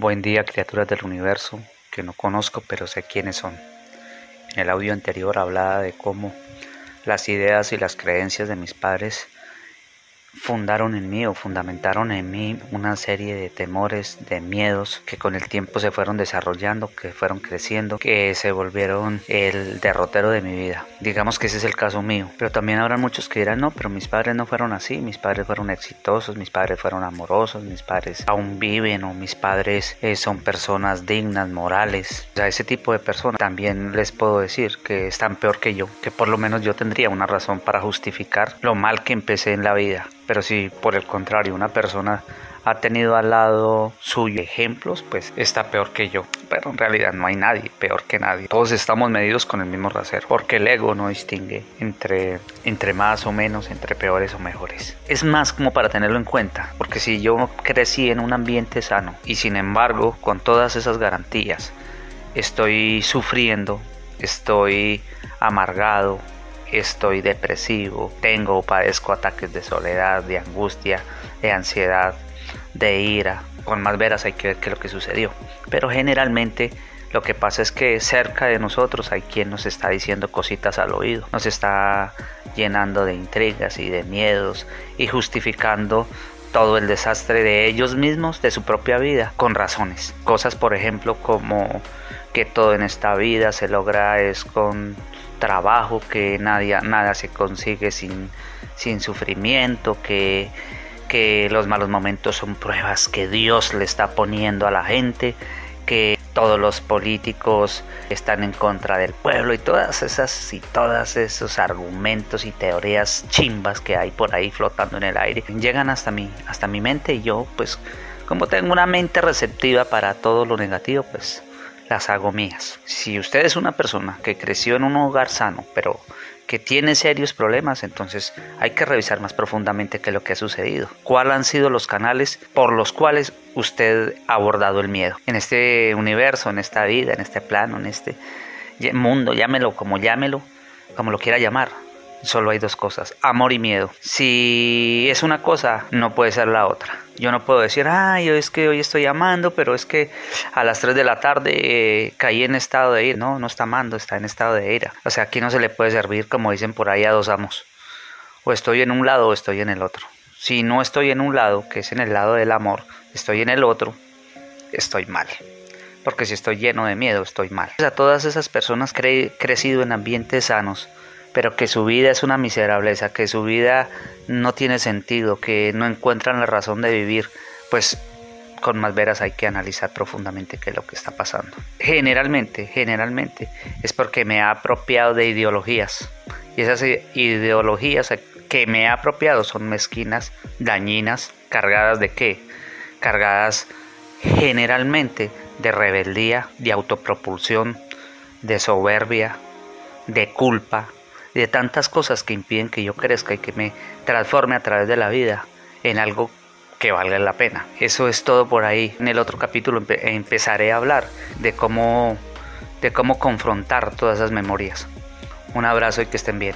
Buen día criaturas del universo que no conozco pero sé quiénes son. En el audio anterior hablaba de cómo las ideas y las creencias de mis padres fundaron en mí o fundamentaron en mí una serie de temores, de miedos que con el tiempo se fueron desarrollando, que fueron creciendo, que se volvieron el derrotero de mi vida. Digamos que ese es el caso mío. Pero también habrá muchos que dirán, no, pero mis padres no fueron así, mis padres fueron exitosos, mis padres fueron amorosos, mis padres aún viven o mis padres eh, son personas dignas, morales. O sea, ese tipo de personas también les puedo decir que están peor que yo, que por lo menos yo tendría una razón para justificar lo mal que empecé en la vida pero si por el contrario una persona ha tenido al lado suyo ejemplos, pues está peor que yo. Pero en realidad no hay nadie peor que nadie. Todos estamos medidos con el mismo rasero, porque el ego no distingue entre, entre más o menos, entre peores o mejores. Es más como para tenerlo en cuenta, porque si yo crecí en un ambiente sano y sin embargo con todas esas garantías estoy sufriendo, estoy amargado, estoy depresivo, tengo o padezco ataques de soledad, de angustia, de ansiedad, de ira. Con más veras hay que ver qué es lo que sucedió. Pero generalmente lo que pasa es que cerca de nosotros hay quien nos está diciendo cositas al oído, nos está llenando de intrigas y de miedos y justificando todo el desastre de ellos mismos, de su propia vida, con razones. Cosas, por ejemplo, como que todo en esta vida se logra es con trabajo, que nadie, nada se consigue sin, sin sufrimiento, que, que los malos momentos son pruebas que Dios le está poniendo a la gente, que todos los políticos están en contra del pueblo y todas esas y todos esos argumentos y teorías chimbas que hay por ahí flotando en el aire llegan hasta hasta mi mente y yo pues como tengo una mente receptiva para todo lo negativo, pues las hago mías. Si usted es una persona que creció en un hogar sano, pero que tiene serios problemas, entonces hay que revisar más profundamente qué es lo que ha sucedido. ¿Cuáles han sido los canales por los cuales usted ha abordado el miedo? En este universo, en esta vida, en este plano, en este mundo, llámelo como llámelo, como lo quiera llamar. Solo hay dos cosas, amor y miedo. Si es una cosa, no puede ser la otra. Yo no puedo decir, ay, es que hoy estoy amando, pero es que a las 3 de la tarde eh, caí en estado de ira. No, no está amando, está en estado de ira. O sea, aquí no se le puede servir, como dicen por ahí, a dos amos. O estoy en un lado o estoy en el otro. Si no estoy en un lado, que es en el lado del amor, estoy en el otro, estoy mal. Porque si estoy lleno de miedo, estoy mal. A todas esas personas han crecido en ambientes sanos, pero que su vida es una miserableza, que su vida no tiene sentido, que no encuentran la razón de vivir, pues con más veras hay que analizar profundamente qué es lo que está pasando. Generalmente, generalmente es porque me ha apropiado de ideologías y esas ideologías que me ha apropiado son mezquinas, dañinas, cargadas de qué? Cargadas generalmente de rebeldía, de autopropulsión, de soberbia, de culpa, de tantas cosas que impiden que yo crezca y que me transforme a través de la vida en algo que valga la pena. Eso es todo por ahí. En el otro capítulo empezaré a hablar de cómo, de cómo confrontar todas esas memorias. Un abrazo y que estén bien.